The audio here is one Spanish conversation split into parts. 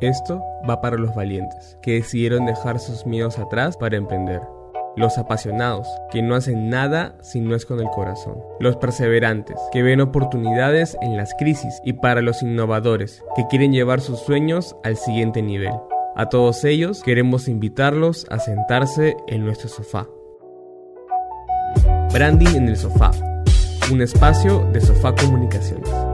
Esto va para los valientes, que decidieron dejar sus miedos atrás para emprender. Los apasionados, que no hacen nada si no es con el corazón. Los perseverantes, que ven oportunidades en las crisis. Y para los innovadores, que quieren llevar sus sueños al siguiente nivel. A todos ellos queremos invitarlos a sentarse en nuestro sofá. Branding en el sofá. Un espacio de Sofá Comunicaciones.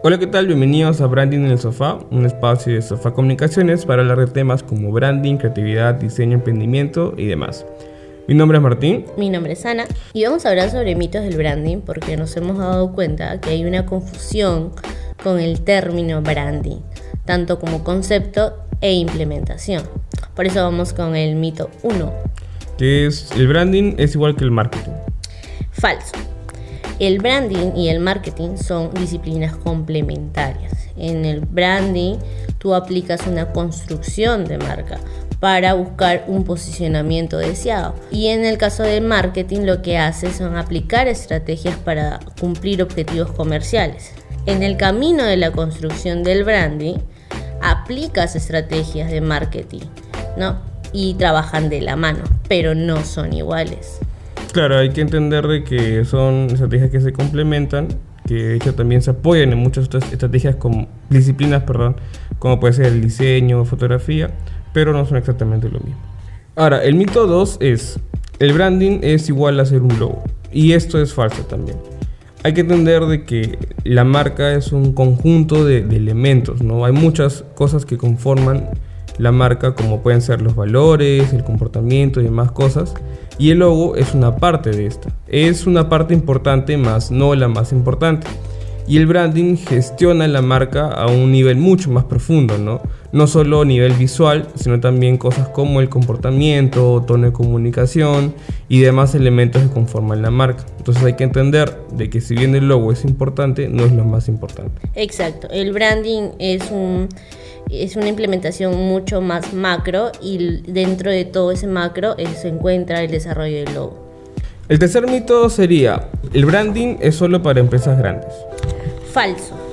Hola, ¿qué tal? Bienvenidos a Branding en el Sofá, un espacio de Sofá Comunicaciones para hablar de temas como branding, creatividad, diseño, emprendimiento y demás. Mi nombre es Martín. Mi nombre es Ana. Y vamos a hablar sobre mitos del branding porque nos hemos dado cuenta que hay una confusión con el término branding, tanto como concepto e implementación. Por eso vamos con el mito 1. Que es el branding es igual que el marketing. Falso. El branding y el marketing son disciplinas complementarias. En el branding tú aplicas una construcción de marca para buscar un posicionamiento deseado. Y en el caso del marketing lo que hace son aplicar estrategias para cumplir objetivos comerciales. En el camino de la construcción del branding aplicas estrategias de marketing, ¿no? Y trabajan de la mano, pero no son iguales. Claro, hay que entender de que son estrategias que se complementan, que de hecho también se apoyan en muchas otras estrategias como disciplinas, perdón, como puede ser el diseño, fotografía, pero no son exactamente lo mismo. Ahora, el mito 2 es, el branding es igual a hacer un logo, y esto es falso también. Hay que entender de que la marca es un conjunto de, de elementos, ¿no? Hay muchas cosas que conforman la marca, como pueden ser los valores, el comportamiento y demás cosas, y el logo es una parte de esta. Es una parte importante, más no la más importante. Y el branding gestiona la marca a un nivel mucho más profundo, ¿no? No solo a nivel visual, sino también cosas como el comportamiento, tono de comunicación y demás elementos que conforman la marca. Entonces hay que entender de que si bien el logo es importante, no es lo más importante. Exacto, el branding es un es una implementación mucho más macro y dentro de todo ese macro se encuentra el desarrollo del logo. El tercer mito sería, el branding es solo para empresas grandes. Falso.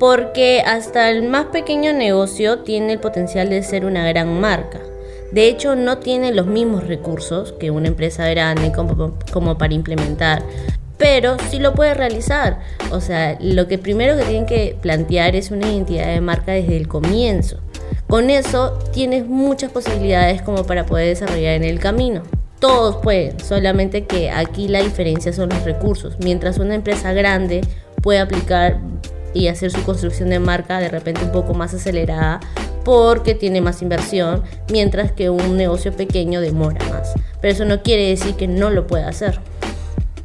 Porque hasta el más pequeño negocio tiene el potencial de ser una gran marca. De hecho, no tiene los mismos recursos que una empresa grande como, para implementar pero sí lo puede realizar. O sea, lo que primero que tienen que plantear es una identidad de marca desde el comienzo. Con eso tienes muchas posibilidades como para poder desarrollar en el camino. Todos pueden, solamente que aquí la diferencia son los recursos. Mientras una empresa grande puede aplicar y hacer su construcción de marca de repente un poco más acelerada porque tiene más inversión, mientras que un negocio pequeño demora más. Pero eso no quiere decir que no lo pueda hacer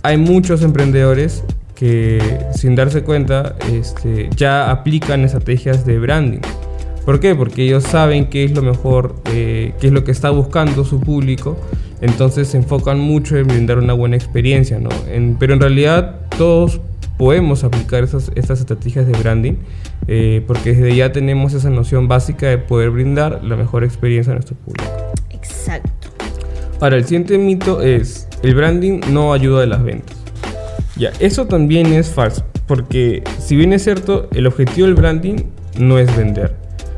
hay muchos emprendedores que sin darse cuenta este, ya aplican estrategias de branding. ¿Por qué? Porque ellos saben qué es lo mejor, eh, qué es lo que está buscando su público, entonces se enfocan mucho en brindar una buena experiencia, ¿no? pero en realidad todos podemos aplicar esas, estas estrategias de branding eh, porque desde ya tenemos esa noción básica de poder brindar la mejor experiencia a nuestro público. Exacto. Ahora, el siguiente mito es, el branding no ayuda a las ventas. Ya, eso también es falso, porque si bien es cierto, el objetivo del branding no es vender,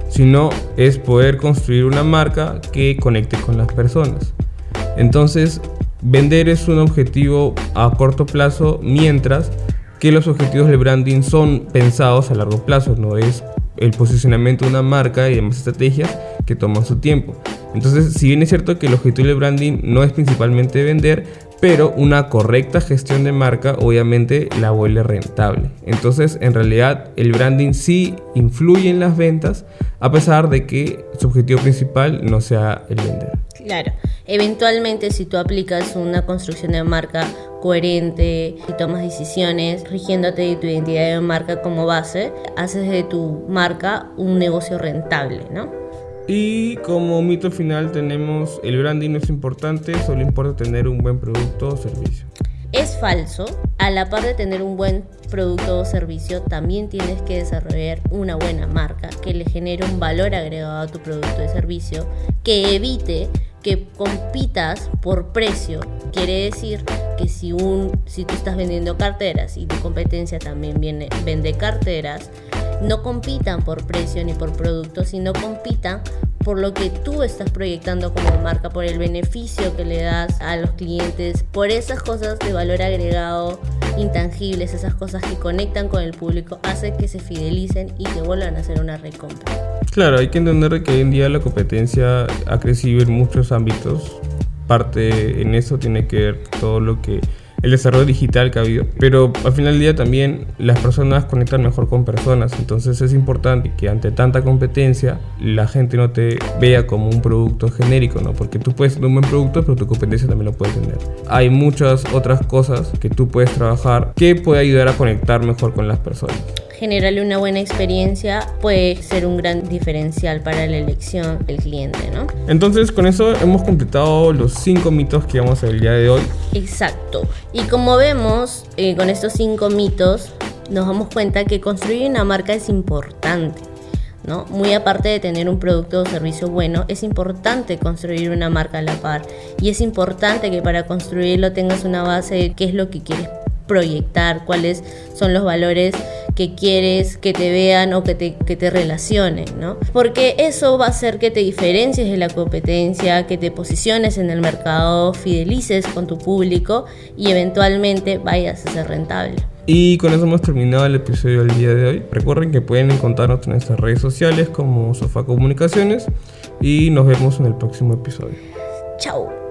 sino es poder construir una marca que conecte con las personas. Entonces, vender es un objetivo a corto plazo, mientras que los objetivos del branding son pensados a largo plazo, no es el posicionamiento de una marca y demás estrategias que toman su tiempo. Entonces, si bien es cierto que el objetivo del branding no es principalmente vender, pero una correcta gestión de marca obviamente la vuelve rentable. Entonces, en realidad, el branding sí influye en las ventas, a pesar de que su objetivo principal no sea el vender. Claro, eventualmente si tú aplicas una construcción de marca coherente y tomas decisiones rigiéndote de tu identidad de marca como base, haces de tu marca un negocio rentable, ¿no? Y como mito final tenemos el branding no es importante, solo importa tener un buen producto o servicio. Es falso. A la par de tener un buen producto o servicio, también tienes que desarrollar una buena marca que le genere un valor agregado a tu producto o servicio, que evite que compitas por precio. Quiere decir que si, un, si tú estás vendiendo carteras y tu competencia también viene, vende carteras, no compitan por precio ni por producto, sino compitan por lo que tú estás proyectando como marca, por el beneficio que le das a los clientes, por esas cosas de valor agregado intangibles, esas cosas que conectan con el público, hace que se fidelicen y que vuelvan a hacer una recompra. Claro, hay que entender que hoy en día la competencia ha crecido en muchos ámbitos. Parte en eso tiene que ver todo lo que el desarrollo digital que ha habido. Pero al final del día también las personas conectan mejor con personas. Entonces es importante que ante tanta competencia la gente no te vea como un producto genérico, ¿no? Porque tú puedes tener un buen producto, pero tu competencia también lo puede tener. Hay muchas otras cosas que tú puedes trabajar que puede ayudar a conectar mejor con las personas generarle una buena experiencia puede ser un gran diferencial para la elección del cliente, ¿no? Entonces, con eso hemos completado los cinco mitos que vamos a ver el día de hoy. Exacto. Y como vemos, eh, con estos cinco mitos, nos damos cuenta que construir una marca es importante. ¿No? Muy aparte de tener un producto o servicio bueno, es importante construir una marca a la par. Y es importante que para construirlo tengas una base de qué es lo que quieres proyectar, cuáles son los valores que quieres que te vean o que te, que te relacionen, ¿no? Porque eso va a hacer que te diferencies de la competencia, que te posiciones en el mercado, fidelices con tu público y eventualmente vayas a ser rentable. Y con eso hemos terminado el episodio del día de hoy. Recuerden que pueden encontrarnos en nuestras redes sociales como Sofá Comunicaciones y nos vemos en el próximo episodio. Chao.